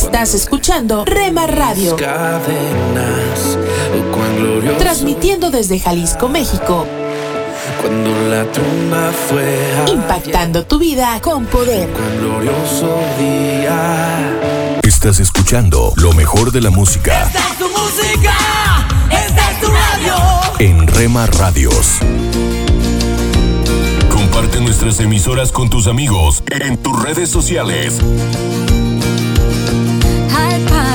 Estás escuchando Rema Radio. Transmitiendo desde Jalisco, México. Cuando la tumba fue impactando tu vida con poder. glorioso día. Estás escuchando lo mejor de la música. Esta es tu música, esta es tu radio. En Rema Radios. Comparte nuestras emisoras con tus amigos en tus redes sociales.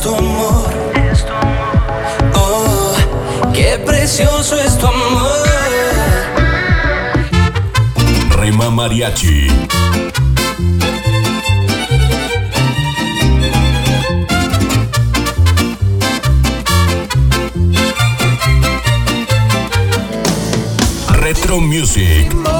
tu amor. Oh, qué precioso es tu amor. Rema Mariachi. Retro Music.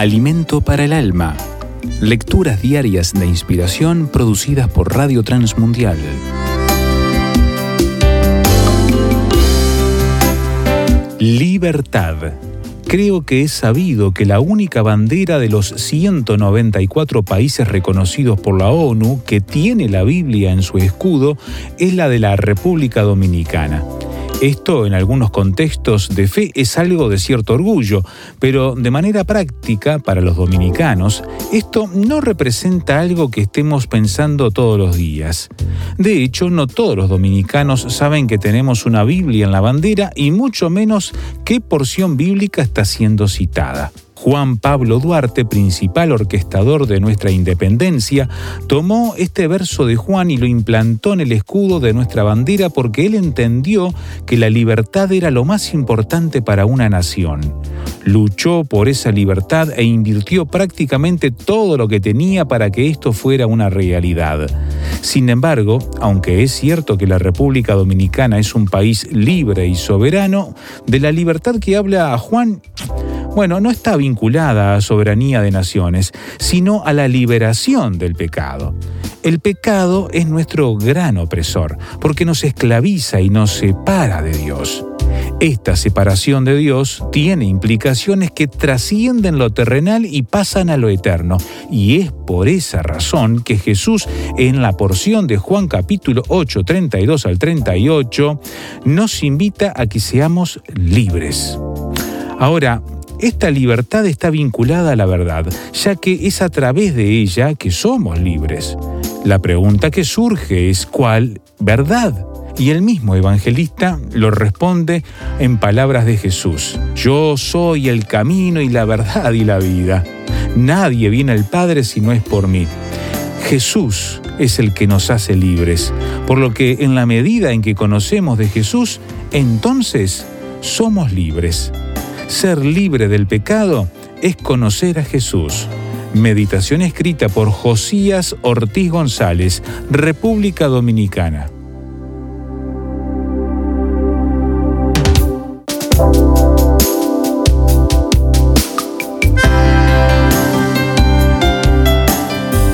Alimento para el alma. Lecturas diarias de inspiración producidas por Radio Transmundial. Libertad. Creo que es sabido que la única bandera de los 194 países reconocidos por la ONU que tiene la Biblia en su escudo es la de la República Dominicana. Esto en algunos contextos de fe es algo de cierto orgullo, pero de manera práctica para los dominicanos, esto no representa algo que estemos pensando todos los días. De hecho, no todos los dominicanos saben que tenemos una Biblia en la bandera y mucho menos qué porción bíblica está siendo citada. Juan Pablo Duarte, principal orquestador de nuestra independencia, tomó este verso de Juan y lo implantó en el escudo de nuestra bandera porque él entendió que la libertad era lo más importante para una nación. Luchó por esa libertad e invirtió prácticamente todo lo que tenía para que esto fuera una realidad. Sin embargo, aunque es cierto que la República Dominicana es un país libre y soberano, de la libertad que habla Juan bueno, no está vinculada a soberanía de naciones, sino a la liberación del pecado. El pecado es nuestro gran opresor, porque nos esclaviza y nos separa de Dios. Esta separación de Dios tiene implicaciones que trascienden lo terrenal y pasan a lo eterno. Y es por esa razón que Jesús en la porción de Juan capítulo 8, 32 al 38, nos invita a que seamos libres. Ahora, esta libertad está vinculada a la verdad, ya que es a través de ella que somos libres. La pregunta que surge es ¿cuál verdad? Y el mismo evangelista lo responde en palabras de Jesús. Yo soy el camino y la verdad y la vida. Nadie viene al Padre si no es por mí. Jesús es el que nos hace libres, por lo que en la medida en que conocemos de Jesús, entonces somos libres. Ser libre del pecado es conocer a Jesús. Meditación escrita por Josías Ortiz González, República Dominicana.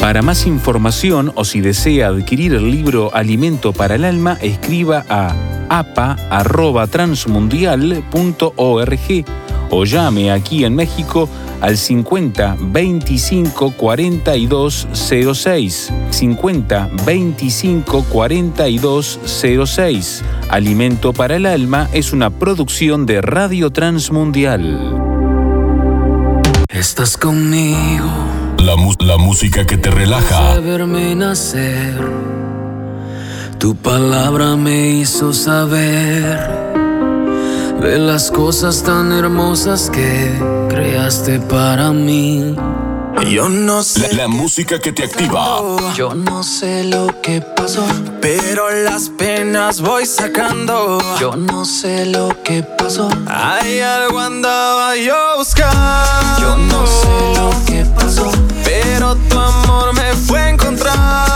Para más información o si desea adquirir el libro Alimento para el Alma, escriba a apa.transmundial.org o llame aquí en México al 50 25 42 06. 50 25 42 06. Alimento para el Alma es una producción de Radio Transmundial. Estás conmigo. La, la música que te relaja. verme nacer. Tu palabra me hizo saber de las cosas tan hermosas que creaste para mí. Yo no sé. La, música que te activa. Yo no sé lo que pasó, pero las penas voy sacando. Yo no sé lo que pasó. Hay algo andaba yo buscando. Yo no sé lo que pasó, pero tu amor me fue a encontrar.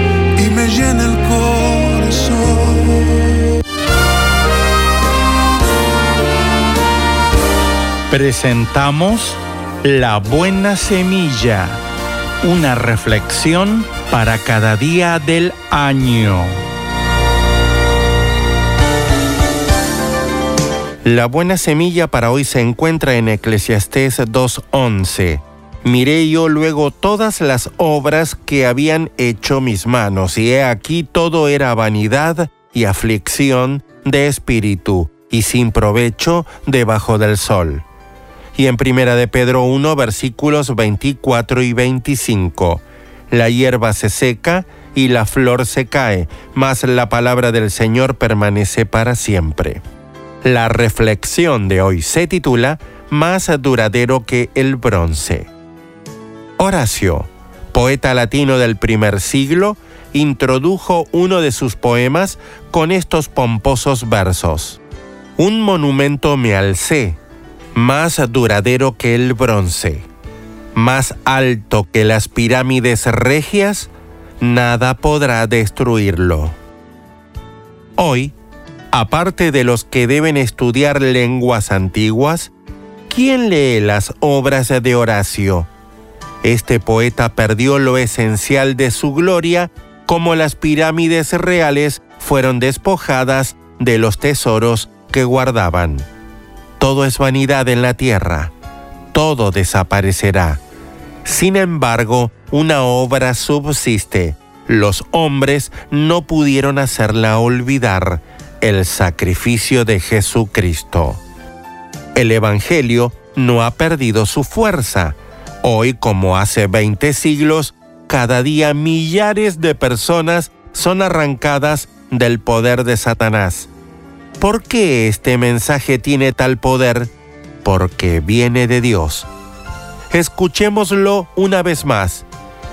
Presentamos La Buena Semilla, una reflexión para cada día del año. La buena semilla para hoy se encuentra en Eclesiastés 2.11. Miré yo luego todas las obras que habían hecho mis manos, y he aquí todo era vanidad y aflicción de espíritu, y sin provecho debajo del sol. Y en Primera de Pedro 1 versículos 24 y 25. La hierba se seca y la flor se cae, mas la palabra del Señor permanece para siempre. La reflexión de hoy se titula Más duradero que el bronce. Horacio, poeta latino del primer siglo, introdujo uno de sus poemas con estos pomposos versos. Un monumento me alcé, más duradero que el bronce, más alto que las pirámides regias, nada podrá destruirlo. Hoy, aparte de los que deben estudiar lenguas antiguas, ¿quién lee las obras de Horacio? Este poeta perdió lo esencial de su gloria como las pirámides reales fueron despojadas de los tesoros que guardaban. Todo es vanidad en la tierra, todo desaparecerá. Sin embargo, una obra subsiste. Los hombres no pudieron hacerla olvidar, el sacrificio de Jesucristo. El Evangelio no ha perdido su fuerza. Hoy, como hace 20 siglos, cada día millares de personas son arrancadas del poder de Satanás. ¿Por qué este mensaje tiene tal poder? Porque viene de Dios. Escuchémoslo una vez más.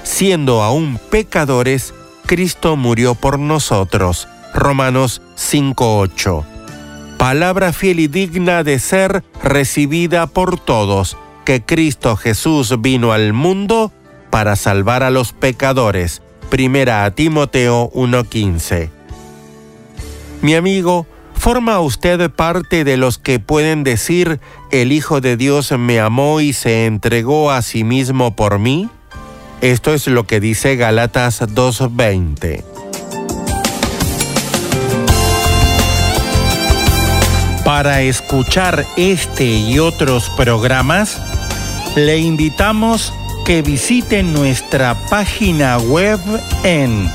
Siendo aún pecadores, Cristo murió por nosotros. Romanos 5.8. Palabra fiel y digna de ser recibida por todos, que Cristo Jesús vino al mundo para salvar a los pecadores. Primera a Timoteo 1.15. Mi amigo, ¿forma usted parte de los que pueden decir, el Hijo de Dios me amó y se entregó a sí mismo por mí? Esto es lo que dice Galatas 2.20. Para escuchar este y otros programas, le invitamos que visite nuestra página web en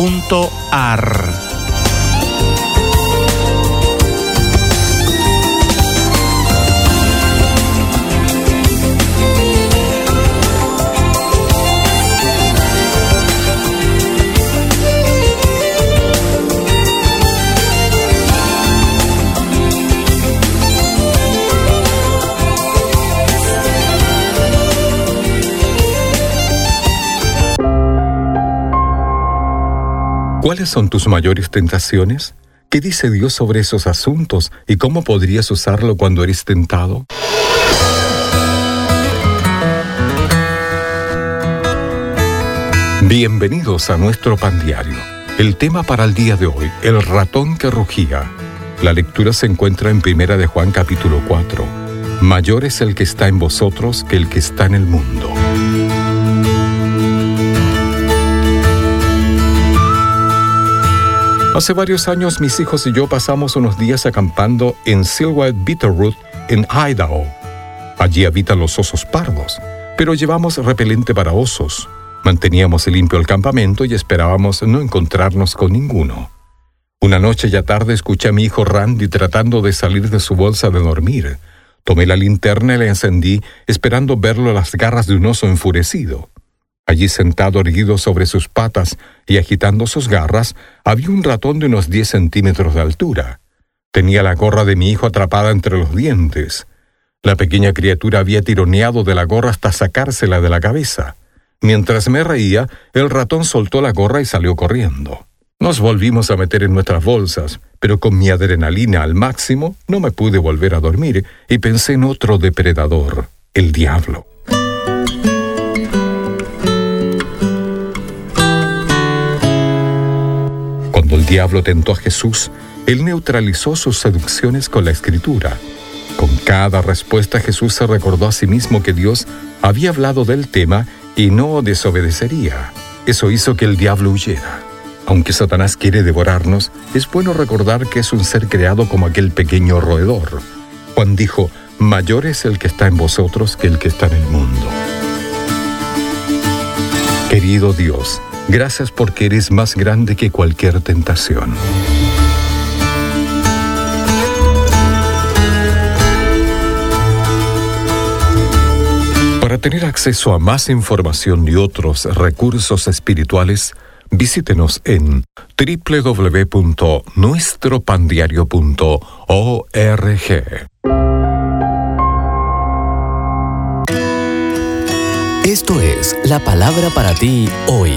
labuenasemilla.com.ar. ¿Cuáles son tus mayores tentaciones? ¿Qué dice Dios sobre esos asuntos y cómo podrías usarlo cuando eres tentado? Bienvenidos a nuestro pan diario. El tema para el día de hoy, el ratón que rugía. La lectura se encuentra en Primera de Juan capítulo 4. Mayor es el que está en vosotros que el que está en el mundo. Hace varios años mis hijos y yo pasamos unos días acampando en Silver Bitterroot, en Idaho. Allí habitan los osos pardos, pero llevamos repelente para osos. Manteníamos limpio el campamento y esperábamos no encontrarnos con ninguno. Una noche ya tarde escuché a mi hijo Randy tratando de salir de su bolsa de dormir. Tomé la linterna y la encendí, esperando verlo a las garras de un oso enfurecido. Allí sentado erguido sobre sus patas y agitando sus garras, había un ratón de unos 10 centímetros de altura. Tenía la gorra de mi hijo atrapada entre los dientes. La pequeña criatura había tironeado de la gorra hasta sacársela de la cabeza. Mientras me reía, el ratón soltó la gorra y salió corriendo. Nos volvimos a meter en nuestras bolsas, pero con mi adrenalina al máximo no me pude volver a dormir y pensé en otro depredador, el diablo. El diablo tentó a Jesús, él neutralizó sus seducciones con la escritura. Con cada respuesta Jesús se recordó a sí mismo que Dios había hablado del tema y no desobedecería. Eso hizo que el diablo huyera. Aunque Satanás quiere devorarnos, es bueno recordar que es un ser creado como aquel pequeño roedor. Juan dijo, mayor es el que está en vosotros que el que está en el mundo. Querido Dios, Gracias porque eres más grande que cualquier tentación. Para tener acceso a más información y otros recursos espirituales, visítenos en www.nuestropandiario.org. Esto es la palabra para ti hoy.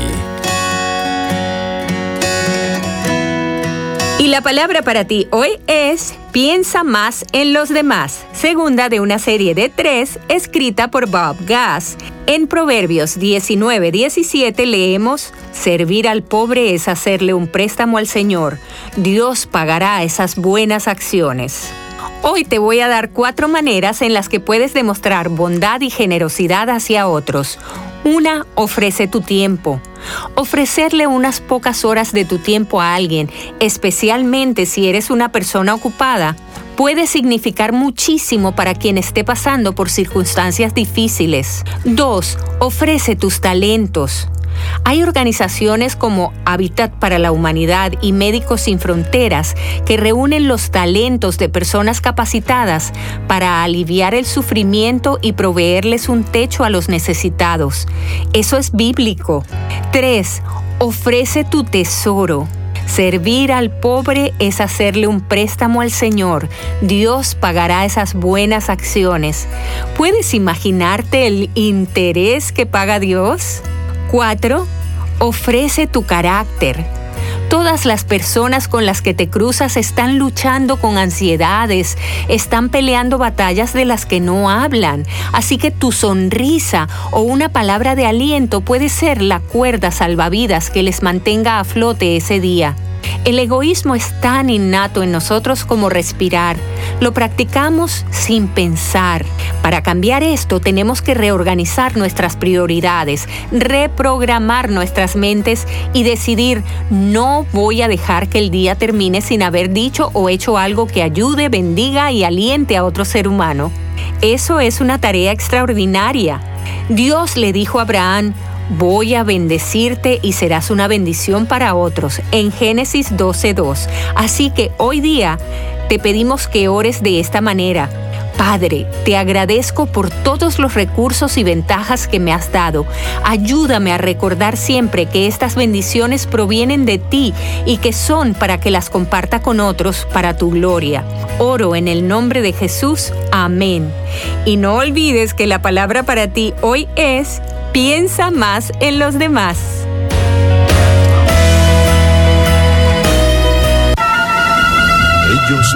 Y la palabra para ti hoy es Piensa más en los demás, segunda de una serie de tres escrita por Bob Gass. En Proverbios 19-17 leemos, Servir al pobre es hacerle un préstamo al Señor. Dios pagará esas buenas acciones. Hoy te voy a dar cuatro maneras en las que puedes demostrar bondad y generosidad hacia otros. Una, ofrece tu tiempo. Ofrecerle unas pocas horas de tu tiempo a alguien, especialmente si eres una persona ocupada, puede significar muchísimo para quien esté pasando por circunstancias difíciles. Dos, ofrece tus talentos. Hay organizaciones como Habitat para la Humanidad y Médicos Sin Fronteras que reúnen los talentos de personas capacitadas para aliviar el sufrimiento y proveerles un techo a los necesitados. Eso es bíblico. 3. Ofrece tu tesoro. Servir al pobre es hacerle un préstamo al Señor. Dios pagará esas buenas acciones. ¿Puedes imaginarte el interés que paga Dios? 4. Ofrece tu carácter. Todas las personas con las que te cruzas están luchando con ansiedades, están peleando batallas de las que no hablan, así que tu sonrisa o una palabra de aliento puede ser la cuerda salvavidas que les mantenga a flote ese día. El egoísmo es tan innato en nosotros como respirar. Lo practicamos sin pensar. Para cambiar esto tenemos que reorganizar nuestras prioridades, reprogramar nuestras mentes y decidir no voy a dejar que el día termine sin haber dicho o hecho algo que ayude, bendiga y aliente a otro ser humano. Eso es una tarea extraordinaria. Dios le dijo a Abraham, Voy a bendecirte y serás una bendición para otros. En Génesis 12.2. Así que hoy día te pedimos que ores de esta manera. Padre, te agradezco por todos los recursos y ventajas que me has dado. Ayúdame a recordar siempre que estas bendiciones provienen de ti y que son para que las comparta con otros para tu gloria. Oro en el nombre de Jesús. Amén. Y no olvides que la palabra para ti hoy es Piensa más en los demás. Ellos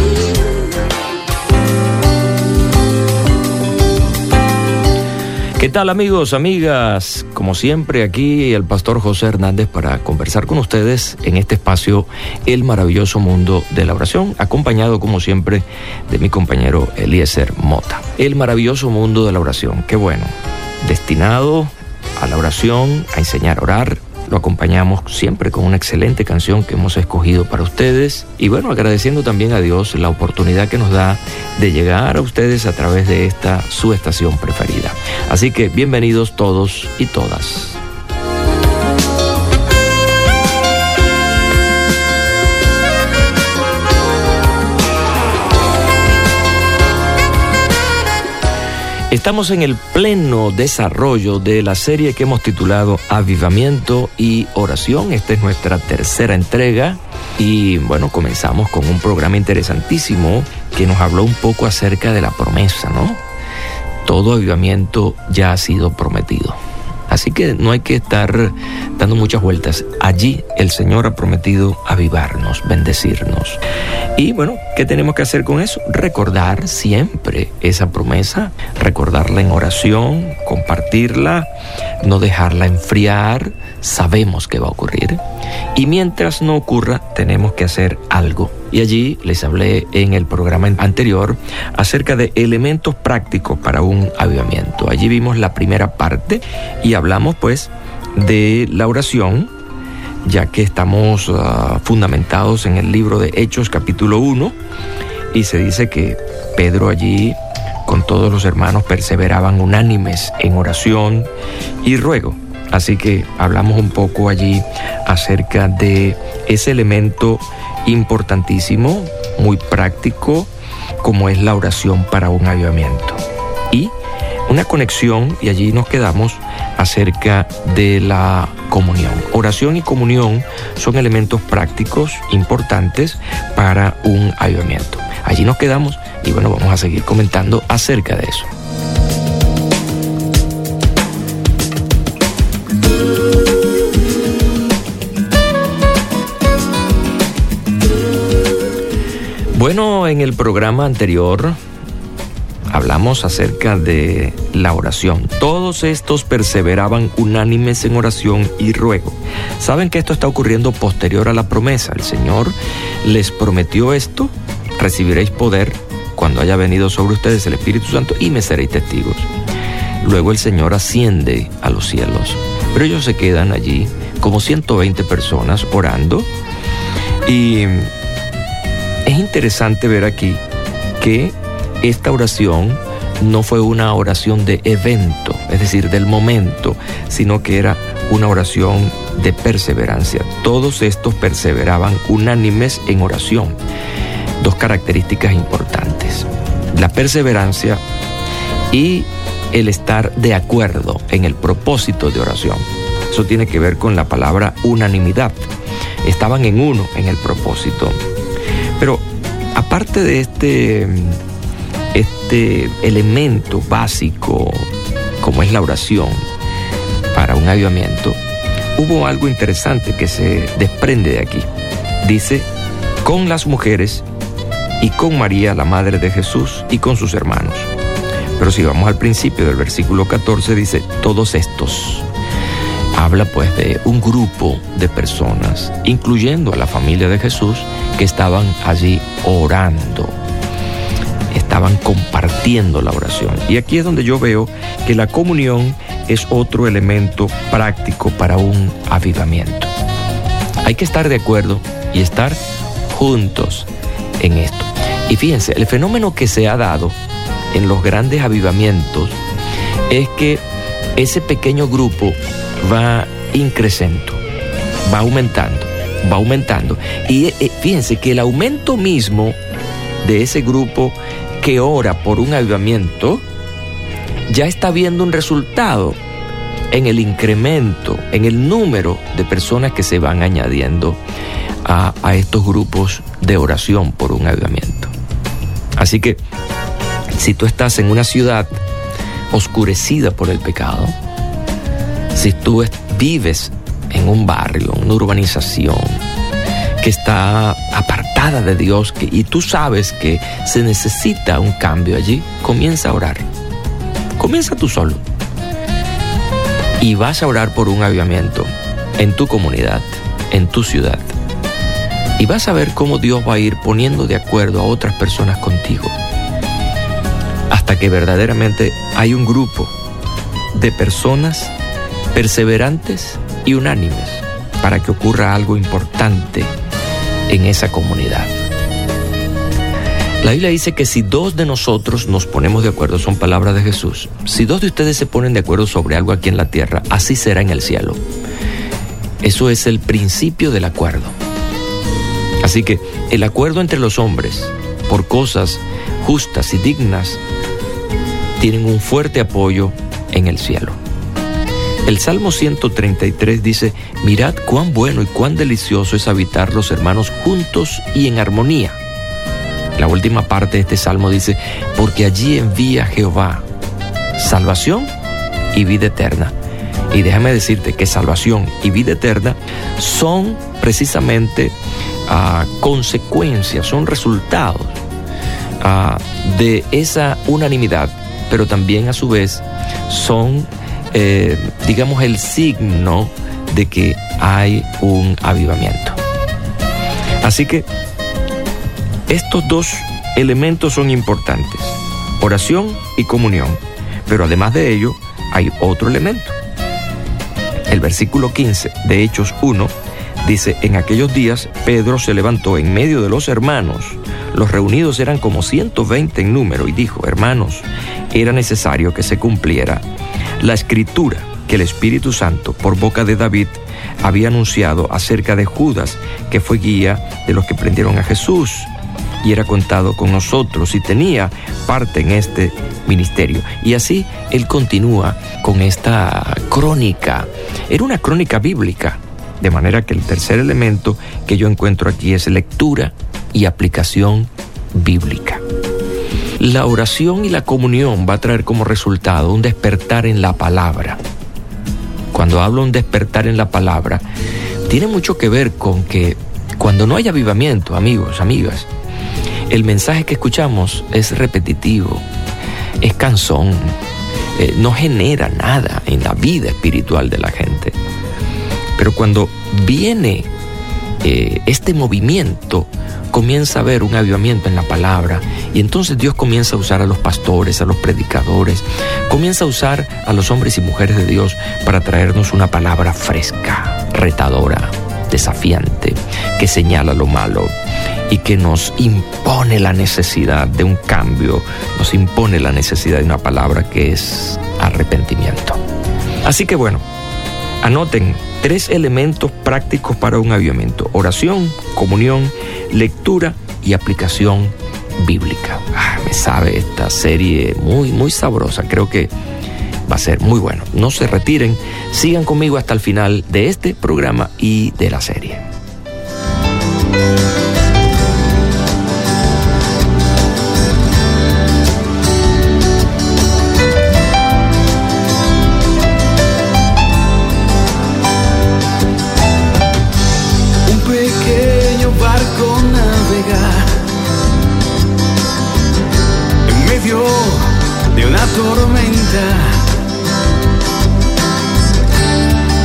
¿Qué tal amigos, amigas? Como siempre aquí el pastor José Hernández para conversar con ustedes en este espacio El maravilloso mundo de la oración, acompañado como siempre de mi compañero Eliezer Mota. El maravilloso mundo de la oración, qué bueno, destinado a la oración, a enseñar a orar, lo acompañamos siempre con una excelente canción que hemos escogido para ustedes. Y bueno, agradeciendo también a Dios la oportunidad que nos da de llegar a ustedes a través de esta su estación preferida. Así que bienvenidos todos y todas. Estamos en el pleno desarrollo de la serie que hemos titulado Avivamiento y Oración. Esta es nuestra tercera entrega y bueno, comenzamos con un programa interesantísimo que nos habló un poco acerca de la promesa, ¿no? Todo avivamiento ya ha sido prometido. Así que no hay que estar dando muchas vueltas. Allí el Señor ha prometido avivarnos, bendecirnos. Y bueno, ¿qué tenemos que hacer con eso? Recordar siempre esa promesa, recordarla en oración, compartirla, no dejarla enfriar, sabemos que va a ocurrir. Y mientras no ocurra, tenemos que hacer algo. Y allí les hablé en el programa anterior acerca de elementos prácticos para un avivamiento. Allí vimos la primera parte y hablamos pues de la oración, ya que estamos uh, fundamentados en el libro de Hechos capítulo 1 y se dice que Pedro allí con todos los hermanos perseveraban unánimes en oración y ruego. Así que hablamos un poco allí acerca de ese elemento importantísimo, muy práctico, como es la oración para un avivamiento. Una conexión, y allí nos quedamos, acerca de la comunión. Oración y comunión son elementos prácticos importantes para un avivamiento. Allí nos quedamos y bueno, vamos a seguir comentando acerca de eso. Bueno, en el programa anterior hablamos acerca de la oración. Todos estos perseveraban unánimes en oración y ruego. Saben que esto está ocurriendo posterior a la promesa. El Señor les prometió esto, recibiréis poder cuando haya venido sobre ustedes el Espíritu Santo y me seréis testigos. Luego el Señor asciende a los cielos, pero ellos se quedan allí como 120 personas orando y es interesante ver aquí que esta oración no fue una oración de evento, es decir, del momento, sino que era una oración de perseverancia. Todos estos perseveraban unánimes en oración. Dos características importantes. La perseverancia y el estar de acuerdo en el propósito de oración. Eso tiene que ver con la palabra unanimidad. Estaban en uno en el propósito. Pero aparte de este, este elemento básico como es la oración para un avivamiento, hubo algo interesante que se desprende de aquí. Dice, con las mujeres y con María, la madre de Jesús, y con sus hermanos. Pero si vamos al principio del versículo 14, dice, todos estos habla pues de un grupo de personas, incluyendo a la familia de Jesús, que estaban allí orando, estaban compartiendo la oración. Y aquí es donde yo veo que la comunión es otro elemento práctico para un avivamiento. Hay que estar de acuerdo y estar juntos en esto. Y fíjense, el fenómeno que se ha dado en los grandes avivamientos es que ese pequeño grupo va increciendo, va aumentando, va aumentando. Y eh, fíjense que el aumento mismo de ese grupo que ora por un avivamiento ya está viendo un resultado en el incremento, en el número de personas que se van añadiendo a, estos grupos de oración por un avivamiento. Así que si tú estás en una ciudad oscurecida por el pecado, si tú vives en un barrio, una urbanización que está apartada de Dios y tú sabes que se necesita un cambio allí, comienza a orar. Comienza tú solo. Y vas a orar por un avivamiento en tu comunidad, en tu ciudad. Y vas a ver cómo Dios va a ir poniendo de acuerdo a otras personas contigo. Hasta que verdaderamente hay un grupo de personas perseverantes y unánimes para que ocurra algo importante en esa comunidad. La Biblia dice que si dos de nosotros nos ponemos de acuerdo, son palabras de Jesús, si dos de ustedes se ponen de acuerdo sobre algo aquí en la tierra, así será en el cielo. Eso es el principio del acuerdo. Así que el acuerdo entre los hombres por cosas justas y dignas tienen un fuerte apoyo en el cielo. El Salmo 133 dice, mirad cuán bueno y cuán delicioso es habitar los hermanos juntos y en armonía. La última parte de este salmo dice, porque allí envía Jehová salvación y vida eterna. Y déjame decirte que salvación y vida eterna son precisamente ah, consecuencias, son resultados ah, de esa unanimidad, pero también a su vez son, eh, digamos, el signo de que hay un avivamiento. Así que estos dos elementos son importantes, oración y comunión, pero además de ello hay otro elemento. El versículo 15 de Hechos 1 dice, en aquellos días Pedro se levantó en medio de los hermanos, los reunidos eran como 120 en número, y dijo, hermanos, era necesario que se cumpliera la escritura que el Espíritu Santo, por boca de David, había anunciado acerca de Judas, que fue guía de los que prendieron a Jesús y era contado con nosotros y tenía parte en este ministerio. Y así él continúa con esta crónica. Era una crónica bíblica, de manera que el tercer elemento que yo encuentro aquí es lectura y aplicación bíblica. La oración y la comunión va a traer como resultado un despertar en la palabra. Cuando hablo un despertar en la palabra, tiene mucho que ver con que cuando no hay avivamiento, amigos, amigas, el mensaje que escuchamos es repetitivo, es cansón, eh, no genera nada en la vida espiritual de la gente. Pero cuando viene eh, este movimiento, comienza a haber un avivamiento en la palabra y entonces Dios comienza a usar a los pastores, a los predicadores, comienza a usar a los hombres y mujeres de Dios para traernos una palabra fresca, retadora, desafiante, que señala lo malo y que nos impone la necesidad de un cambio, nos impone la necesidad de una palabra que es arrepentimiento. Así que bueno, anoten tres elementos prácticos para un avivamiento. Oración, comunión, lectura y aplicación bíblica. Ah, me sabe esta serie muy, muy sabrosa. Creo que va a ser muy bueno. No se retiren, sigan conmigo hasta el final de este programa y de la serie. De una tormenta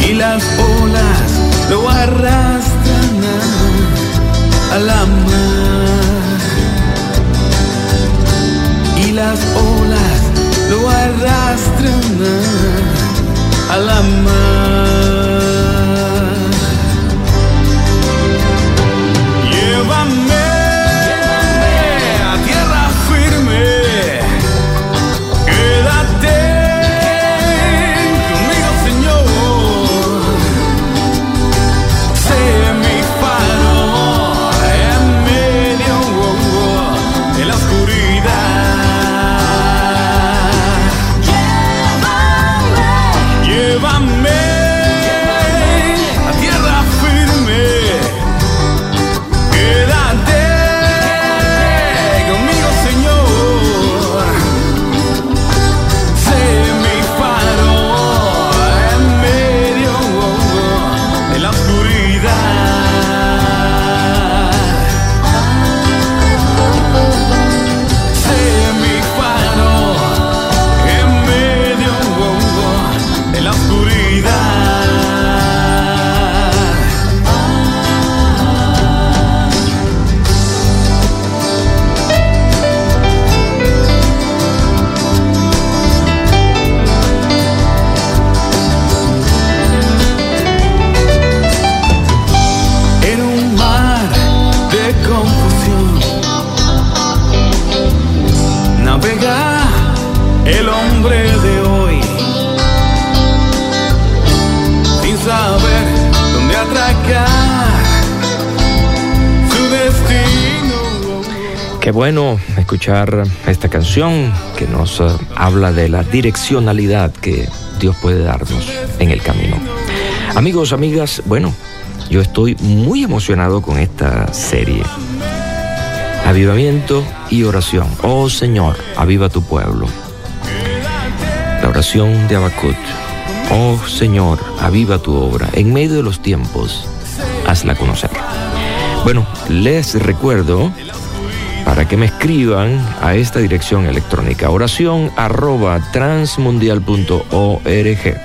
y las olas lo arrastran a, la mar y las olas lo arrastran a la mar. Qué bueno escuchar esta canción que nos eh, habla de la direccionalidad que Dios puede darnos en el camino. Amigos, amigas, bueno, yo estoy muy emocionado con esta serie. Avivamiento y oración. Oh Señor, aviva tu pueblo. La oración de Abacut. Oh Señor, aviva tu obra. En medio de los tiempos, hazla conocer. Bueno, les recuerdo para que me escriban a esta dirección electrónica oración arroba transmundial.org.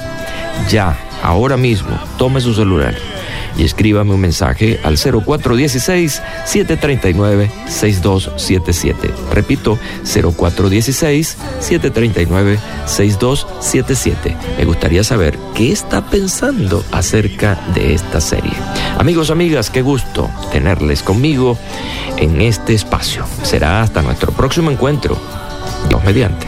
Ya, ahora mismo, tome su celular y escríbame un mensaje al 0416-739-6277. Repito, 0416-739-6277. Me gustaría saber qué está pensando acerca de esta serie. Amigos, amigas, qué gusto tenerles conmigo en este espacio. Será hasta nuestro próximo encuentro. Dios mediante.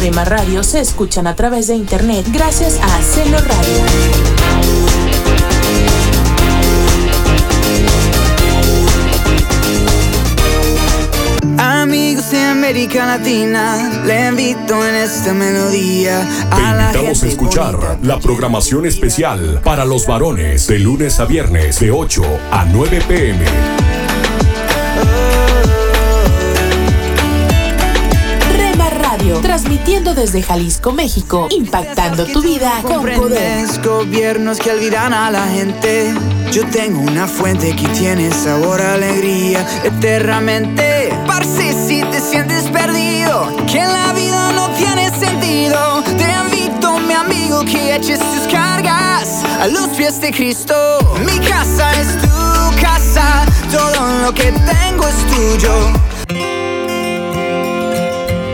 Rema Radio se escuchan a través de internet gracias a Celo Radio. Amigos de América Latina, le invito en esta melodía Te a la invitamos a escuchar la programación especial para los varones de lunes a viernes de 8 a 9 pm. Transmitiendo desde Jalisco, México, impactando tu vida con poder. gobiernos que olvidan a la gente. Yo tengo una fuente que tiene sabor a alegría eternamente. Parce, si te sientes perdido, que la vida no tiene sentido, te invito, mi amigo, que eches tus cargas a los pies de Cristo. Mi casa es tu casa, todo lo que tengo es tuyo.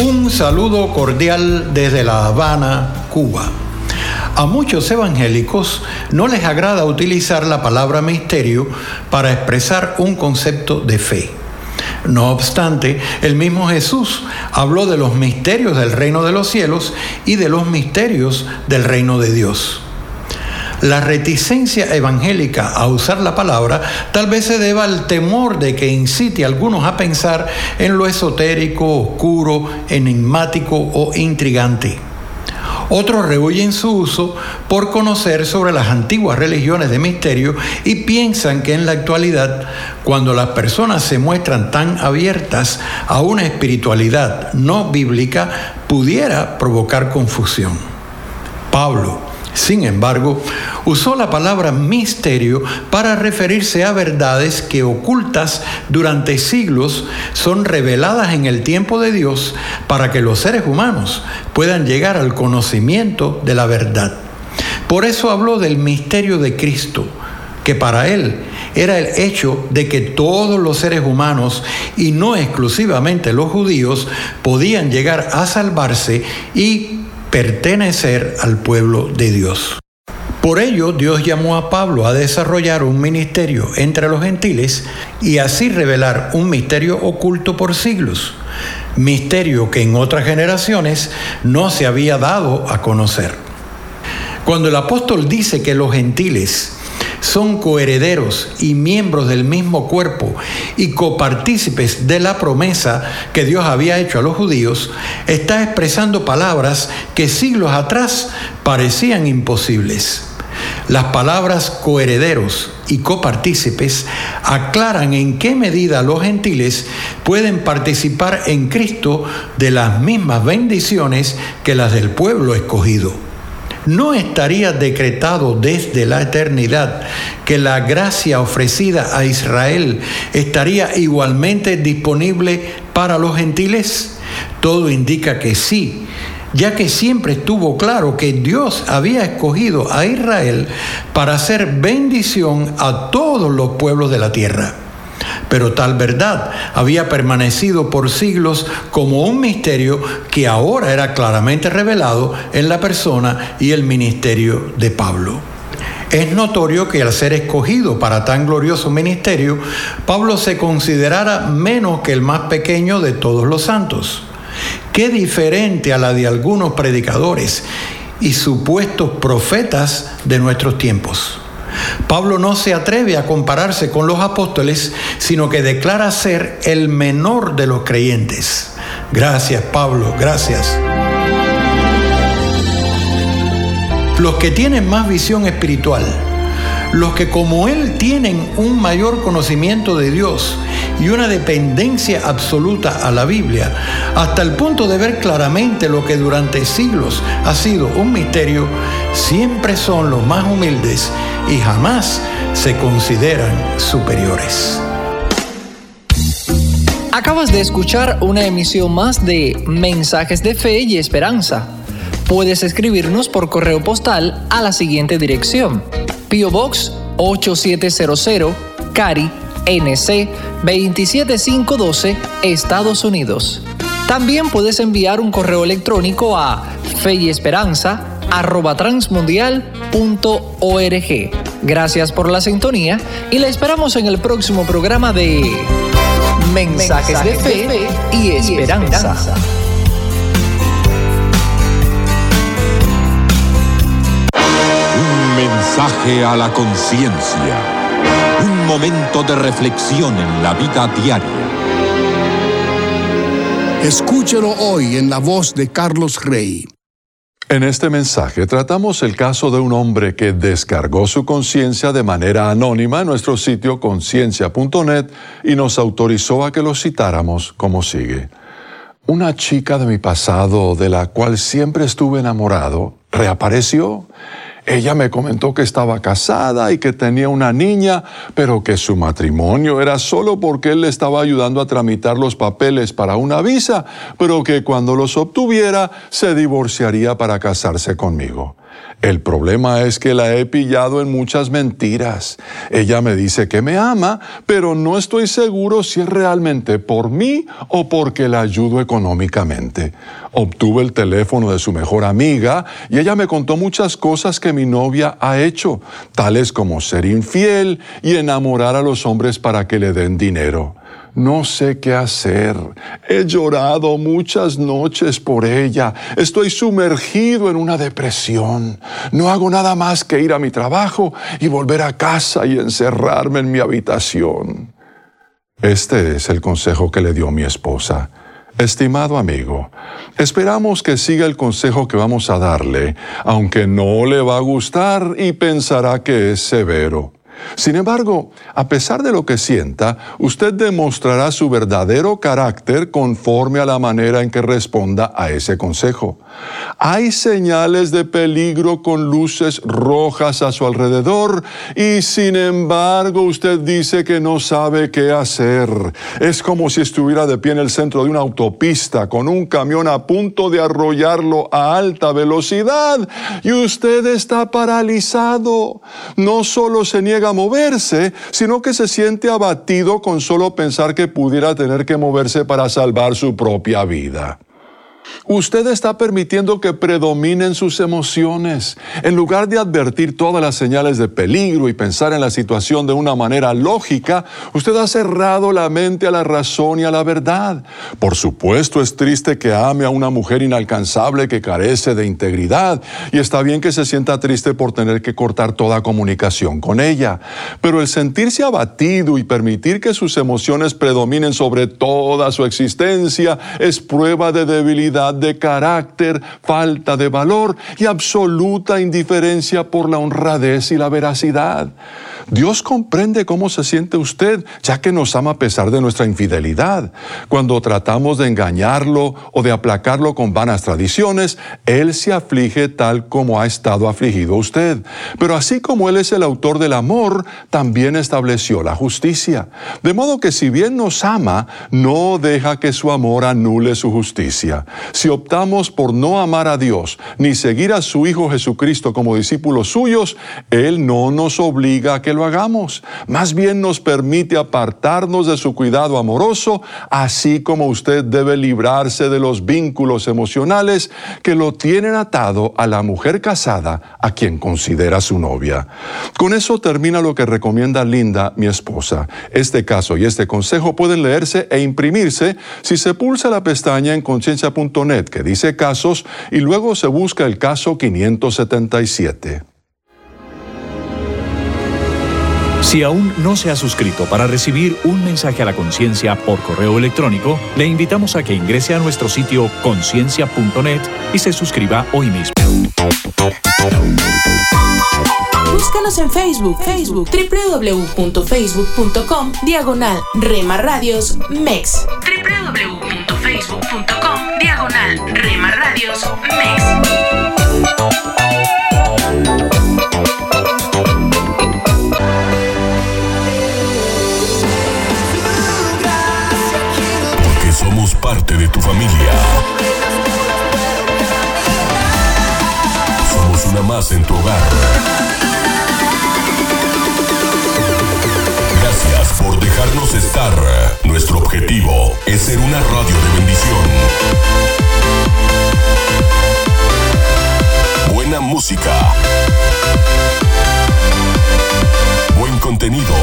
Un saludo cordial desde La Habana, Cuba. A muchos evangélicos no les agrada utilizar la palabra misterio para expresar un concepto de fe. No obstante, el mismo Jesús habló de los misterios del reino de los cielos y de los misterios del reino de Dios. La reticencia evangélica a usar la palabra tal vez se deba al temor de que incite a algunos a pensar en lo esotérico, oscuro, enigmático o intrigante. Otros rehuyen su uso por conocer sobre las antiguas religiones de misterio y piensan que en la actualidad, cuando las personas se muestran tan abiertas a una espiritualidad no bíblica, pudiera provocar confusión. Pablo, sin embargo, usó la palabra misterio para referirse a verdades que ocultas durante siglos son reveladas en el tiempo de Dios para que los seres humanos puedan llegar al conocimiento de la verdad. Por eso habló del misterio de Cristo, que para él era el hecho de que todos los seres humanos, y no exclusivamente los judíos, podían llegar a salvarse y pertenecer al pueblo de Dios. Por ello, Dios llamó a Pablo a desarrollar un ministerio entre los gentiles y así revelar un misterio oculto por siglos, misterio que en otras generaciones no se había dado a conocer. Cuando el apóstol dice que los gentiles son coherederos y miembros del mismo cuerpo y copartícipes de la promesa que Dios había hecho a los judíos, está expresando palabras que siglos atrás parecían imposibles. Las palabras coherederos y copartícipes aclaran en qué medida los gentiles pueden participar en Cristo de las mismas bendiciones que las del pueblo escogido. ¿No estaría decretado desde la eternidad que la gracia ofrecida a Israel estaría igualmente disponible para los gentiles? Todo indica que sí, ya que siempre estuvo claro que Dios había escogido a Israel para hacer bendición a todos los pueblos de la tierra. Pero tal verdad había permanecido por siglos como un misterio que ahora era claramente revelado en la persona y el ministerio de Pablo. Es notorio que al ser escogido para tan glorioso ministerio, Pablo se considerara menos que el más pequeño de todos los santos. Qué diferente a la de algunos predicadores y supuestos profetas de nuestros tiempos. Pablo no se atreve a compararse con los apóstoles, sino que declara ser el menor de los creyentes. Gracias, Pablo, gracias. Los que tienen más visión espiritual, los que como Él tienen un mayor conocimiento de Dios y una dependencia absoluta a la Biblia, hasta el punto de ver claramente lo que durante siglos ha sido un misterio, siempre son los más humildes y jamás se consideran superiores. Acabas de escuchar una emisión más de Mensajes de Fe y Esperanza. Puedes escribirnos por correo postal a la siguiente dirección. Pio Box 8700, Cari, NC 27512, Estados Unidos. También puedes enviar un correo electrónico a feyesperanza@transmundial.org. Gracias por la sintonía y la esperamos en el próximo programa de Mensajes, de, fe y esperanza. Un mensaje a la conciencia. Momento de reflexión en la vida diaria. Escúchelo hoy en la voz de Carlos Rey. En este mensaje tratamos el caso de un hombre que descargó su conciencia de manera anónima en nuestro sitio conciencia.net y nos autorizó a que lo citáramos como sigue. Una chica de mi pasado de la cual siempre estuve enamorado reapareció ella me comentó que estaba casada y que tenía una niña, pero que su matrimonio era solo porque él le estaba ayudando a tramitar los papeles para una visa, pero que cuando los obtuviera se divorciaría para casarse conmigo. El problema es que la he pillado en muchas mentiras. Ella me dice que me ama, pero no estoy seguro si es realmente por mí o porque la ayudo económicamente. Obtuve el teléfono de su mejor amiga y ella me contó muchas cosas que mi novia ha hecho, tales como ser infiel y enamorar a los hombres para que le den dinero. No sé qué hacer. He llorado muchas noches por ella. Estoy sumergido en una depresión. No hago nada más que ir a mi trabajo y volver a casa y encerrarme en mi habitación. Este es el consejo que le dio mi esposa. Estimado amigo, esperamos que siga el consejo que vamos a darle, aunque no le va a gustar y pensará que es severo. Sin embargo, a pesar de lo que sienta, usted demostrará su verdadero carácter conforme a la manera en que responda a ese consejo. Hay señales de peligro con luces rojas a su alrededor y sin embargo usted dice que no sabe qué hacer. Es como si estuviera de pie en el centro de una autopista con un camión a punto de arrollarlo a alta velocidad y usted está paralizado. No solo se niega moverse, sino que se siente abatido con solo pensar que pudiera tener que moverse para salvar su propia vida. Usted está permitiendo que predominen sus emociones. En lugar de advertir todas las señales de peligro y pensar en la situación de una manera lógica, usted ha cerrado la mente a la razón y a la verdad. Por supuesto es triste que ame a una mujer inalcanzable que carece de integridad y está bien que se sienta triste por tener que cortar toda comunicación con ella. Pero el sentirse abatido y permitir que sus emociones predominen sobre toda su existencia es prueba de debilidad de carácter, falta de valor y absoluta indiferencia por la honradez y la veracidad. Dios comprende cómo se siente usted, ya que nos ama a pesar de nuestra infidelidad. Cuando tratamos de engañarlo o de aplacarlo con vanas tradiciones, Él se aflige tal como ha estado afligido usted. Pero así como Él es el autor del amor, también estableció la justicia. De modo que si bien nos ama, no deja que su amor anule su justicia. Si optamos por no amar a Dios, ni seguir a su Hijo Jesucristo como discípulos suyos, Él no nos obliga a que lo hagamos. Más bien nos permite apartarnos de su cuidado amoroso, así como usted debe librarse de los vínculos emocionales que lo tienen atado a la mujer casada a quien considera su novia. Con eso termina lo que recomienda Linda, mi esposa. Este caso y este consejo pueden leerse e imprimirse si se pulsa la pestaña en conciencia.net que dice casos y luego se busca el caso 577. Si aún no se ha suscrito para recibir un mensaje a la conciencia por correo electrónico, le invitamos a que ingrese a nuestro sitio conciencia.net y se suscriba hoy mismo. Búscanos en Facebook, Facebook, www.facebook.com, diagonal Rema Radios MEX. www.facebook.com, diagonal Rema Radios MEX. En tu hogar. Gracias por dejarnos estar. Nuestro objetivo es ser una radio de bendición. Buena música. Buen contenido.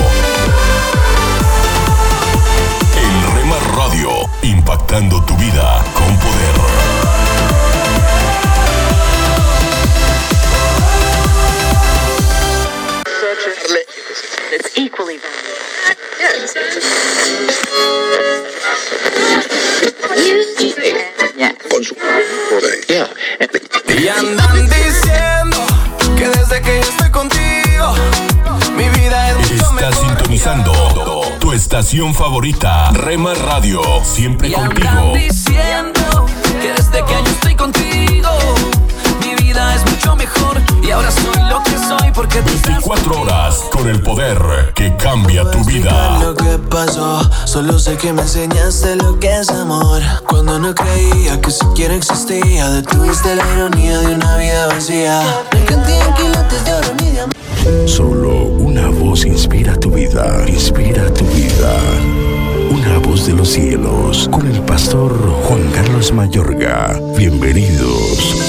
En Rema Radio, impactando tu vida con poder. Equally Y andan diciendo que desde que yo estoy contigo, mi vida es mucho Estás sintonizando tu estación favorita, Rema Radio, siempre Y andan contigo. diciendo vida es mucho mejor. Y ahora soy lo que soy porque tú estás 24 horas con el poder que cambia tu vida. lo que pasó. Solo sé que me enseñaste lo que es amor. Cuando no creía que siquiera existía, detuviste la ironía de una vida vacía. Solo una voz inspira tu vida, inspira tu vida. Una voz de los cielos, con el pastor Juan Carlos Mayorga. Bienvenidos.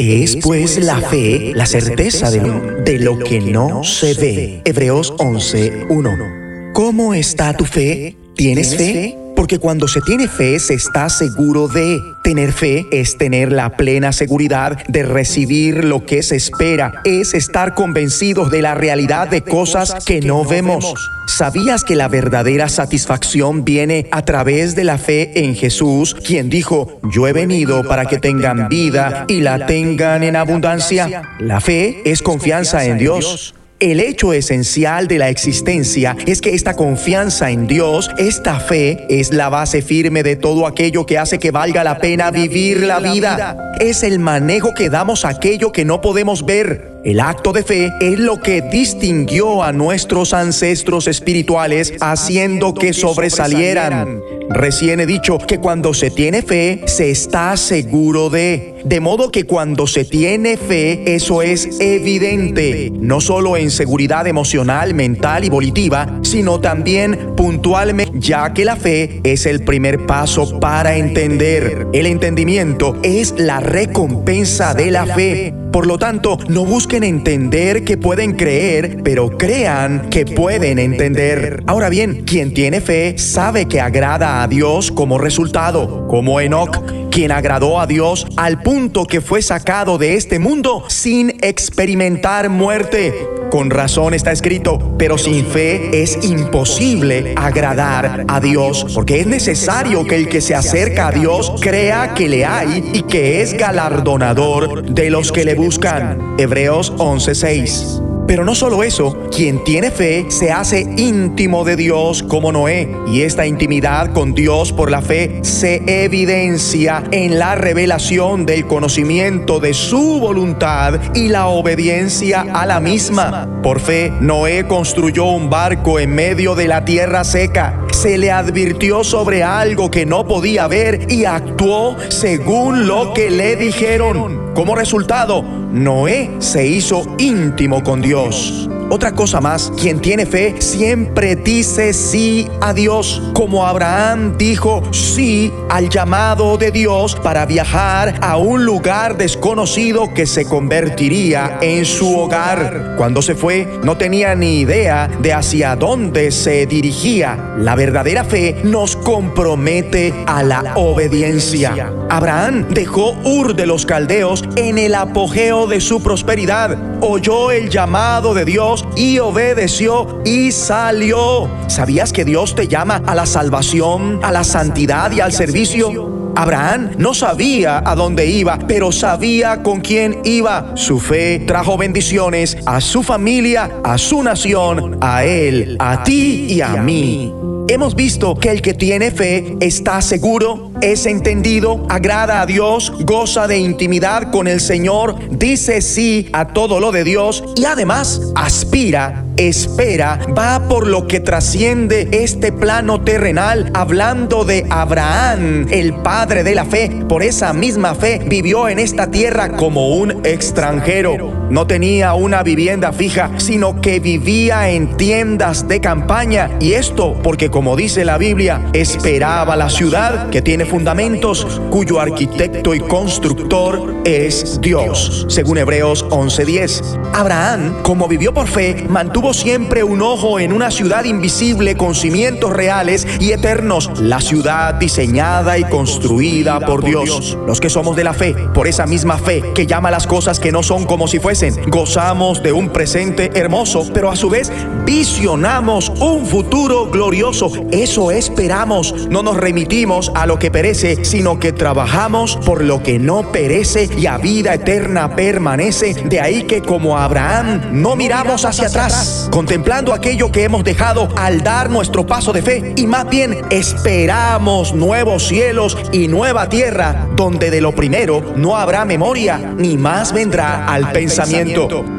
Es pues la fe, la certeza de, de lo que no se ve. Hebreos 11, 1. ¿Cómo está tu fe? ¿Tienes fe? Porque cuando se tiene fe se está seguro de. Tener fe es tener la plena seguridad de recibir lo que se espera. Es estar convencidos de la realidad de cosas que no vemos. ¿Sabías que la verdadera satisfacción viene a través de la fe en Jesús, quien dijo, yo he venido para que tengan vida y la tengan en abundancia? La fe es confianza en Dios. El hecho esencial de la existencia es que esta confianza en Dios, esta fe, es la base firme de todo aquello que hace que valga la pena vivir la vida. Es el manejo que damos a aquello que no podemos ver. El acto de fe es lo que distinguió a nuestros ancestros espirituales haciendo que sobresalieran. Recién he dicho que cuando se tiene fe, se está seguro de. De modo que cuando se tiene fe, eso es evidente, no solo en seguridad emocional, mental y volitiva, sino también puntualmente, ya que la fe es el primer paso para entender. El entendimiento es la recompensa de la fe. Por lo tanto, no busquen entender que pueden creer, pero crean que pueden entender. Ahora bien, quien tiene fe sabe que agrada a Dios como resultado, como Enoch, quien agradó a Dios al punto que fue sacado de este mundo sin experimentar muerte. Con razón está escrito, pero sin fe es imposible agradar a Dios, porque es necesario que el que se acerca a Dios crea que le hay y que es galardonador de los que le buscan. Hebreos 11:6. Pero no solo eso, quien tiene fe se hace íntimo de Dios como Noé. Y esta intimidad con Dios por la fe se evidencia en la revelación del conocimiento de su voluntad y la obediencia a la misma. Por fe, Noé construyó un barco en medio de la tierra seca. Se le advirtió sobre algo que no podía ver y actuó según lo que le dijeron. Como resultado, Noé se hizo íntimo con Dios. Otra cosa más, quien tiene fe siempre dice sí a Dios, como Abraham dijo sí al llamado de Dios para viajar a un lugar desconocido que se convertiría en su hogar. Cuando se fue, no tenía ni idea de hacia dónde se dirigía. La verdadera fe nos compromete a la obediencia. Abraham dejó Ur de los Caldeos en el apogeo de su prosperidad, oyó el llamado de Dios y obedeció y salió. ¿Sabías que Dios te llama a la salvación, a la santidad y al servicio? Abraham no sabía a dónde iba, pero sabía con quién iba. Su fe trajo bendiciones a su familia, a su nación, a él, a ti y a mí. Hemos visto que el que tiene fe está seguro, es entendido, agrada a Dios, goza de intimidad con el Señor, dice sí a todo lo de Dios y además aspira espera, va por lo que trasciende este plano terrenal, hablando de Abraham, el padre de la fe. Por esa misma fe vivió en esta tierra como un extranjero. No tenía una vivienda fija, sino que vivía en tiendas de campaña. Y esto porque, como dice la Biblia, esperaba la ciudad que tiene fundamentos, cuyo arquitecto y constructor es Dios, según Hebreos 11:10. Abraham, como vivió por fe, mantuvo siempre un ojo en una ciudad invisible con cimientos reales y eternos, la ciudad diseñada y construida por Dios. Los que somos de la fe, por esa misma fe que llama las cosas que no son como si fuesen, gozamos de un presente hermoso, pero a su vez visionamos un futuro glorioso. Eso esperamos. No nos remitimos a lo que perece, sino que trabajamos por lo que no perece y a vida eterna permanece. De ahí que como Abraham no miramos hacia atrás contemplando aquello que hemos dejado al dar nuestro paso de fe y más bien esperamos nuevos cielos y nueva tierra donde de lo primero no habrá memoria ni más vendrá al pensamiento.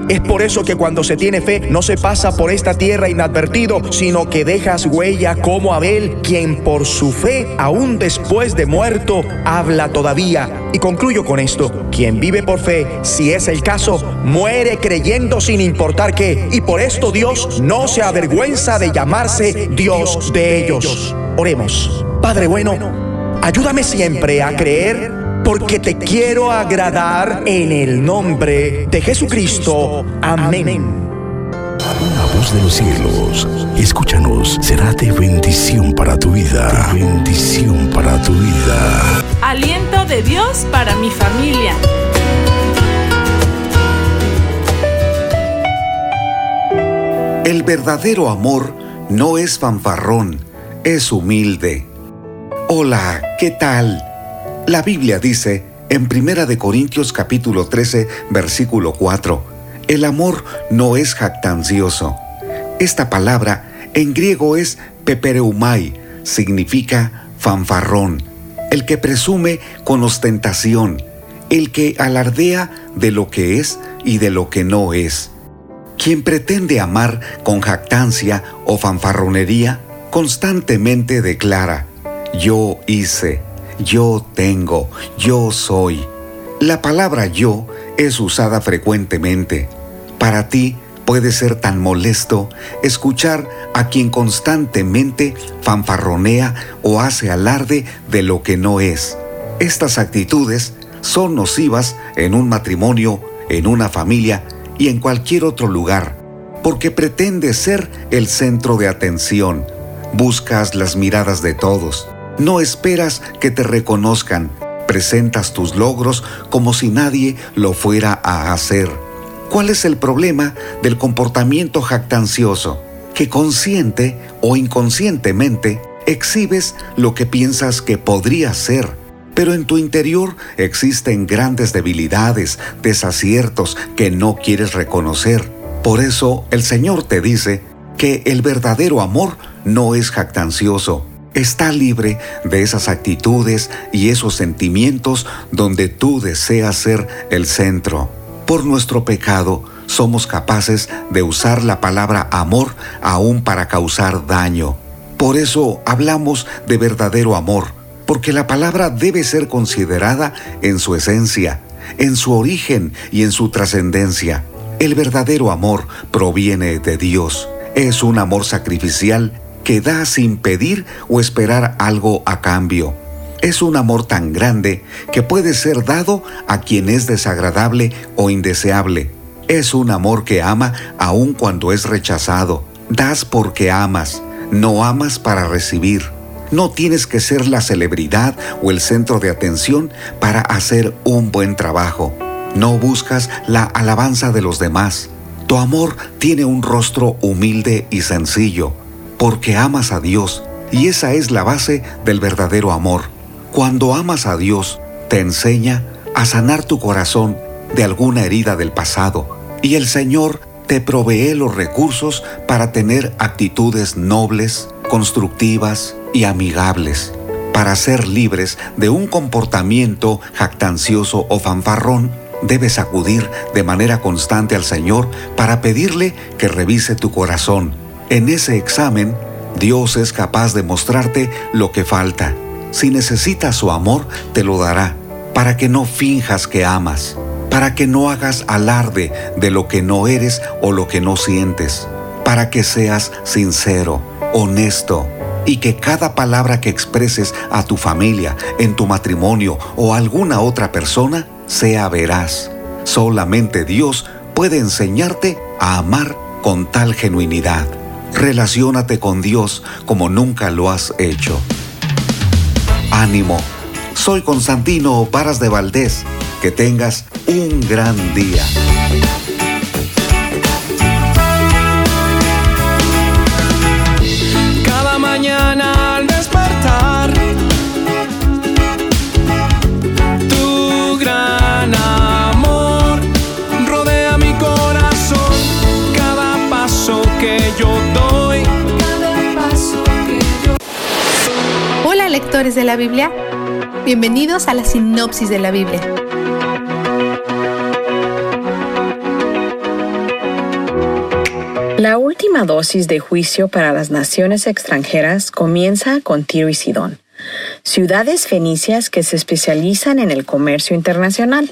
Es por eso que cuando se tiene fe no se pasa por esta tierra inadvertido, sino que dejas huella como Abel, quien por su fe, aún después de muerto, habla todavía. Y concluyo con esto, quien vive por fe, si es el caso, muere creyendo sin importar qué, y por esto Dios no se avergüenza de llamarse Dios de ellos. Oremos. Padre bueno, ayúdame siempre a creer porque te quiero agradar en el nombre de Jesucristo. Amén. Una voz de los cielos, escúchanos, será de bendición para tu vida. De bendición para tu vida. Aliento de Dios para mi familia. El verdadero amor no es fanfarrón, es humilde. Hola, ¿qué tal? La Biblia dice en Primera de Corintios capítulo 13, versículo 4, el amor no es jactancioso. Esta palabra en griego es pepereumai, significa fanfarrón, el que presume con ostentación, el que alardea de lo que es y de lo que no es. Quien pretende amar con jactancia o fanfarronería, constantemente declara, yo hice, yo tengo, yo soy. La palabra yo es usada frecuentemente. Para ti puede ser tan molesto escuchar a quien constantemente fanfarronea o hace alarde de lo que no es. Estas actitudes son nocivas en un matrimonio, en una familia y en cualquier otro lugar, porque pretende ser el centro de atención. Buscas las miradas de todos. No esperas que te reconozcan. Presentas tus logros como si nadie lo fuera a hacer. ¿Cuál es el problema del comportamiento jactancioso? Que consciente o inconscientemente exhibes lo que piensas que podría ser pero en tu interior existen grandes debilidades, desaciertos que no quieres reconocer. Por eso el Señor te dice que el verdadero amor no es jactancioso. Está libre de esas actitudes y esos sentimientos donde tú deseas ser el centro. Por nuestro pecado, somos capaces de usar la palabra amor aún para causar daño. Por eso hablamos de verdadero amor porque la palabra debe ser considerada en su esencia, en su origen y en su trascendencia. El verdadero amor proviene de Dios. Es un amor sacrificial que da sin pedir o esperar algo a cambio. Es un amor tan grande que puede ser dado a quien es desagradable o indeseable. Es un amor que ama aun cuando es rechazado. Das porque amas, no amas para recibir. No tienes que ser la celebridad o el centro de atención para hacer un buen trabajo. No buscas la alabanza de los demás. Tu amor tiene un rostro humilde y sencillo, porque amas a Dios, y esa es la base del verdadero amor. Cuando amas a Dios, te enseña a sanar tu corazón de alguna herida del pasado, y el Señor te provee los recursos para tener actitudes nobles, constructivas, y amigables. Para ser libres de un comportamiento jactancioso o fanfarrón, debes acudir de manera constante al Señor para pedirle que revise tu corazón. En ese examen, Dios es capaz de mostrarte lo que falta. Si necesitas su amor, te lo dará, para que no finjas que amas, para que no hagas alarde de lo que no eres o lo que no sientes, para que seas sincero, honesto, y que cada palabra que expreses a tu familia, en tu matrimonio o a alguna otra persona sea veraz. Solamente Dios puede enseñarte a amar con tal genuinidad. Relaciónate con Dios como nunca lo has hecho. Ánimo. Soy Constantino Varas de Valdés. Que tengas un gran día. De la Biblia? Bienvenidos a la sinopsis de la Biblia. La última dosis de juicio para las naciones extranjeras comienza con Tiro y Sidón, ciudades fenicias que se especializan en el comercio internacional.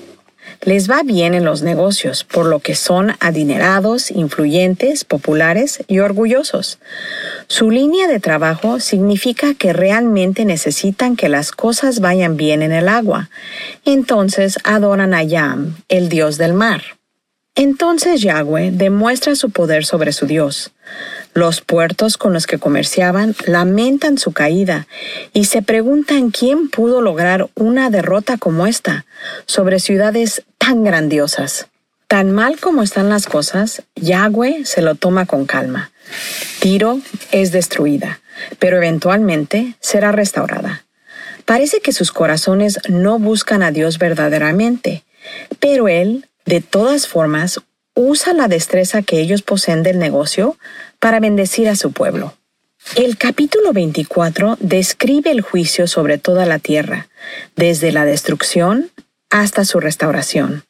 Les va bien en los negocios, por lo que son adinerados, influyentes, populares y orgullosos. Su línea de trabajo significa que realmente necesitan que las cosas vayan bien en el agua. Entonces adoran a Yam, el dios del mar. Entonces Yahweh demuestra su poder sobre su Dios. Los puertos con los que comerciaban lamentan su caída y se preguntan quién pudo lograr una derrota como esta sobre ciudades tan grandiosas. Tan mal como están las cosas, Yahweh se lo toma con calma. Tiro es destruida, pero eventualmente será restaurada. Parece que sus corazones no buscan a Dios verdaderamente, pero Él, de todas formas, usa la destreza que ellos poseen del negocio para bendecir a su pueblo. El capítulo 24 describe el juicio sobre toda la tierra, desde la destrucción hasta su restauración.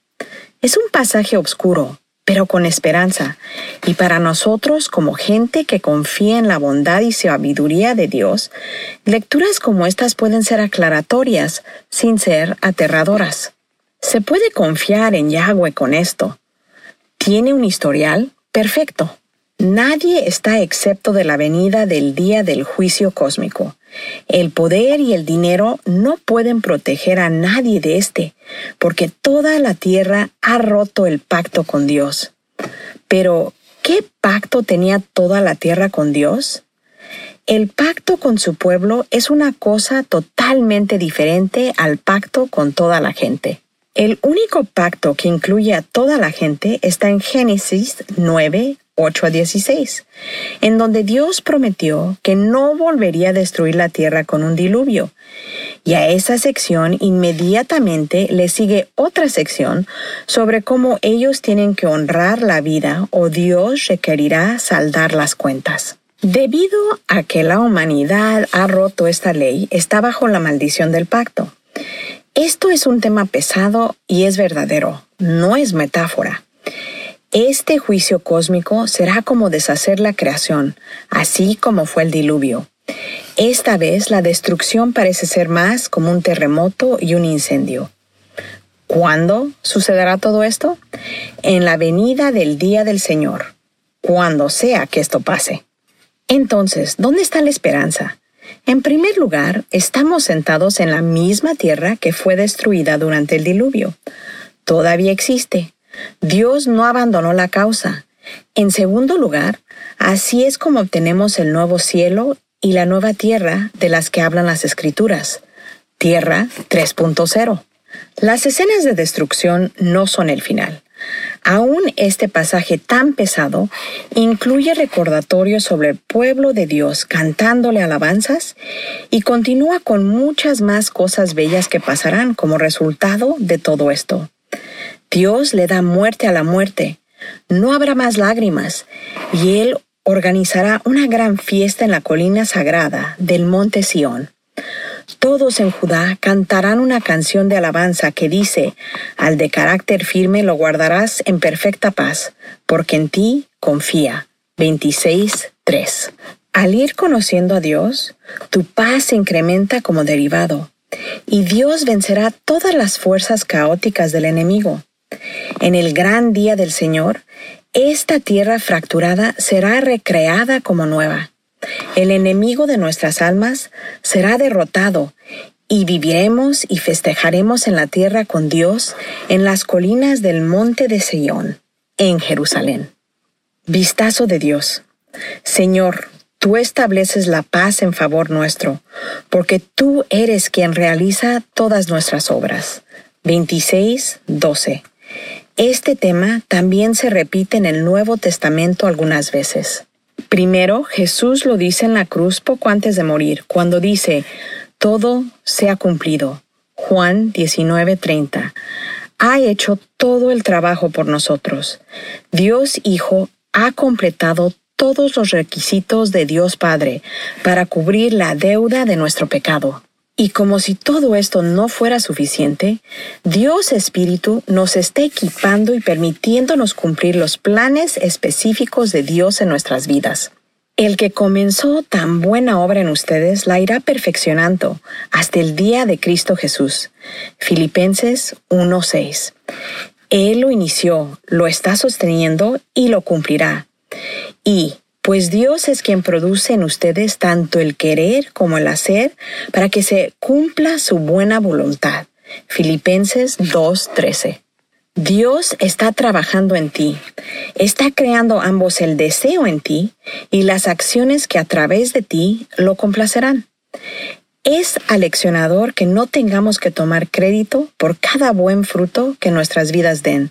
Es un pasaje oscuro, pero con esperanza. Y para nosotros, como gente que confía en la bondad y sabiduría de Dios, lecturas como estas pueden ser aclaratorias sin ser aterradoras. Se puede confiar en Yahweh con esto. Tiene un historial perfecto. Nadie está excepto de la venida del día del juicio cósmico. El poder y el dinero no pueden proteger a nadie de este, porque toda la tierra ha roto el pacto con Dios. Pero, ¿qué pacto tenía toda la tierra con Dios? El pacto con su pueblo es una cosa totalmente diferente al pacto con toda la gente. El único pacto que incluye a toda la gente está en Génesis 9, 8 a 16, en donde Dios prometió que no volvería a destruir la tierra con un diluvio. Y a esa sección inmediatamente le sigue otra sección sobre cómo ellos tienen que honrar la vida o Dios requerirá saldar las cuentas. Debido a que la humanidad ha roto esta ley, está bajo la maldición del pacto. Esto es un tema pesado y es verdadero, no es metáfora. Este juicio cósmico será como deshacer la creación, así como fue el diluvio. Esta vez la destrucción parece ser más como un terremoto y un incendio. ¿Cuándo sucederá todo esto? En la venida del día del Señor, cuando sea que esto pase. Entonces, ¿dónde está la esperanza? En primer lugar, estamos sentados en la misma tierra que fue destruida durante el diluvio. Todavía existe, Dios no abandonó la causa. En segundo lugar, así es como obtenemos el nuevo cielo y la nueva tierra de las que hablan las escrituras. Tierra 3.0. Las escenas de destrucción no son el final. Aún este pasaje tan pesado incluye recordatorios sobre el pueblo de Dios cantándole alabanzas y continúa con muchas más cosas bellas que pasarán como resultado de todo esto. Dios le da muerte a la muerte. No habrá más lágrimas, y Él organizará una gran fiesta en la colina sagrada del monte Sión. Todos en Judá cantarán una canción de alabanza que dice, al de carácter firme lo guardarás en perfecta paz, porque en ti confía. 26.3. Al ir conociendo a Dios, tu paz se incrementa como derivado, y Dios vencerá todas las fuerzas caóticas del enemigo. En el gran día del Señor, esta tierra fracturada será recreada como nueva. El enemigo de nuestras almas será derrotado y viviremos y festejaremos en la tierra con Dios en las colinas del monte de Sion, en Jerusalén. Vistazo de Dios. Señor, tú estableces la paz en favor nuestro, porque tú eres quien realiza todas nuestras obras. 26, 12. Este tema también se repite en el Nuevo Testamento algunas veces. Primero, Jesús lo dice en la cruz poco antes de morir, cuando dice, todo se ha cumplido. Juan 19:30. Ha hecho todo el trabajo por nosotros. Dios Hijo ha completado todos los requisitos de Dios Padre para cubrir la deuda de nuestro pecado. Y como si todo esto no fuera suficiente, Dios Espíritu nos está equipando y permitiéndonos cumplir los planes específicos de Dios en nuestras vidas. El que comenzó tan buena obra en ustedes la irá perfeccionando hasta el día de Cristo Jesús. Filipenses 1:6. Él lo inició, lo está sosteniendo y lo cumplirá. Y pues Dios es quien produce en ustedes tanto el querer como el hacer para que se cumpla su buena voluntad. Filipenses 2:13. Dios está trabajando en ti, está creando ambos el deseo en ti y las acciones que a través de ti lo complacerán. Es aleccionador que no tengamos que tomar crédito por cada buen fruto que nuestras vidas den,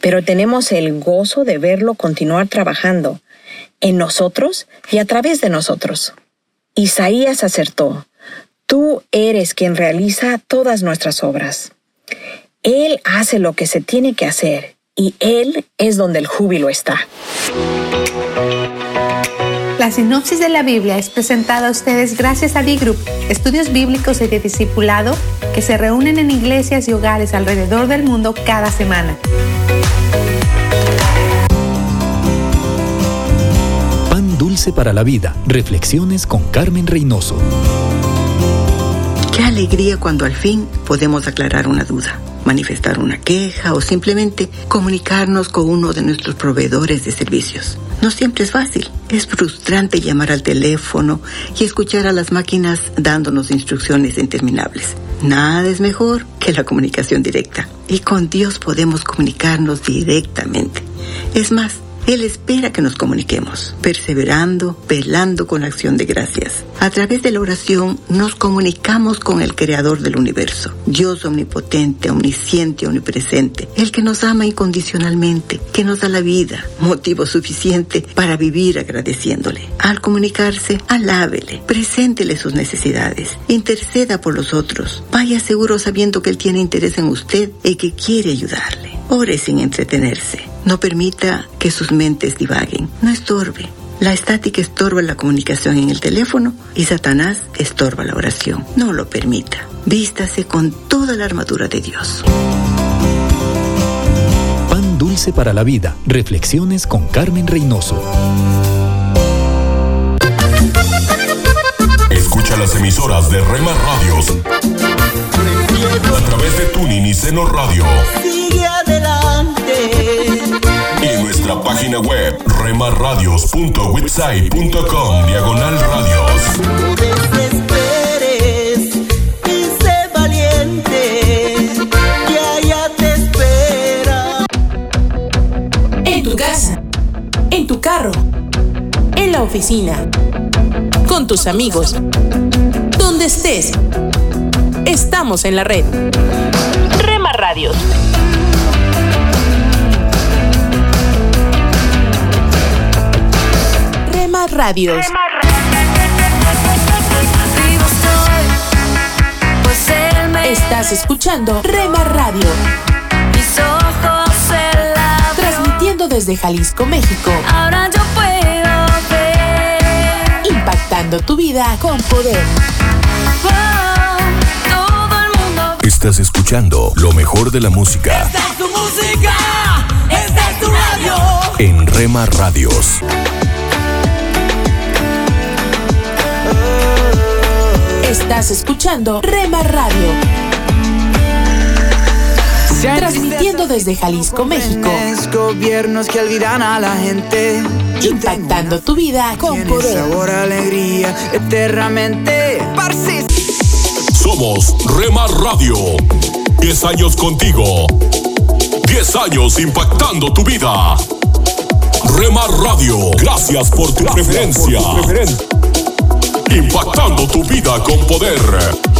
pero tenemos el gozo de verlo continuar trabajando en nosotros y a través de nosotros. Isaías acertó, tú eres quien realiza todas nuestras obras. Él hace lo que se tiene que hacer y Él es donde el júbilo está. La sinopsis de la Biblia es presentada a ustedes gracias a D-Group, estudios bíblicos y de discipulado que se reúnen en iglesias y hogares alrededor del mundo cada semana. Dulce para la vida. Reflexiones con Carmen Reynoso. Qué alegría cuando al fin podemos aclarar una duda manifestar una queja o simplemente comunicarnos con uno de nuestros proveedores de servicios. No siempre es fácil. Es frustrante llamar al teléfono y escuchar a las máquinas dándonos instrucciones interminables. Nada es mejor que la comunicación directa. Y con Dios podemos comunicarnos directamente. Es más, él espera que nos comuniquemos, perseverando, velando con acción de gracias. A través de la oración nos comunicamos con el Creador del universo, Dios omnipotente, omnisciente, omnipresente, el que nos ama incondicionalmente, que nos da la vida, motivo suficiente para vivir agradeciéndole. Al comunicarse, alábele, preséntele sus necesidades, interceda por los otros, vaya seguro sabiendo que Él tiene interés en usted y que quiere ayudarle. Ore sin entretenerse. No permita que sus mentes divaguen. No estorbe. La estática estorba la comunicación en el teléfono y Satanás estorba la oración. No lo permita. Vístase con toda la armadura de Dios. Pan dulce para la vida. Reflexiones con Carmen Reynoso. Escucha las emisoras de Rema Radios a través de Tuning y Seno Radio. Sigue adelante. Y nuestra página web remarradios.witsai.com diagonal radios. No desesperes y sé valiente. Que allá te espera. En tu casa, en tu carro, en la oficina, con tus amigos, donde estés. Estamos en la red. Rema Radios. Radios. Estás escuchando Rema Radio. Mis ojos se la Transmitiendo desde Jalisco, México. Ahora yo puedo ver. Impactando tu vida con poder. Todo el mundo. Estás escuchando lo mejor de la música Esta es tu música. Esta es tu radio. en Rema Radios. Estás escuchando Rema Radio. Transmitiendo desde Jalisco, México. Gobiernos que olvidan a la gente. Impactando tu vida con poder. sabor alegría eternamente. Somos Rema Radio. 10 años contigo. 10 años impactando tu vida. Rema Radio, gracias por tu preferencia. Impactando tu vida con poder.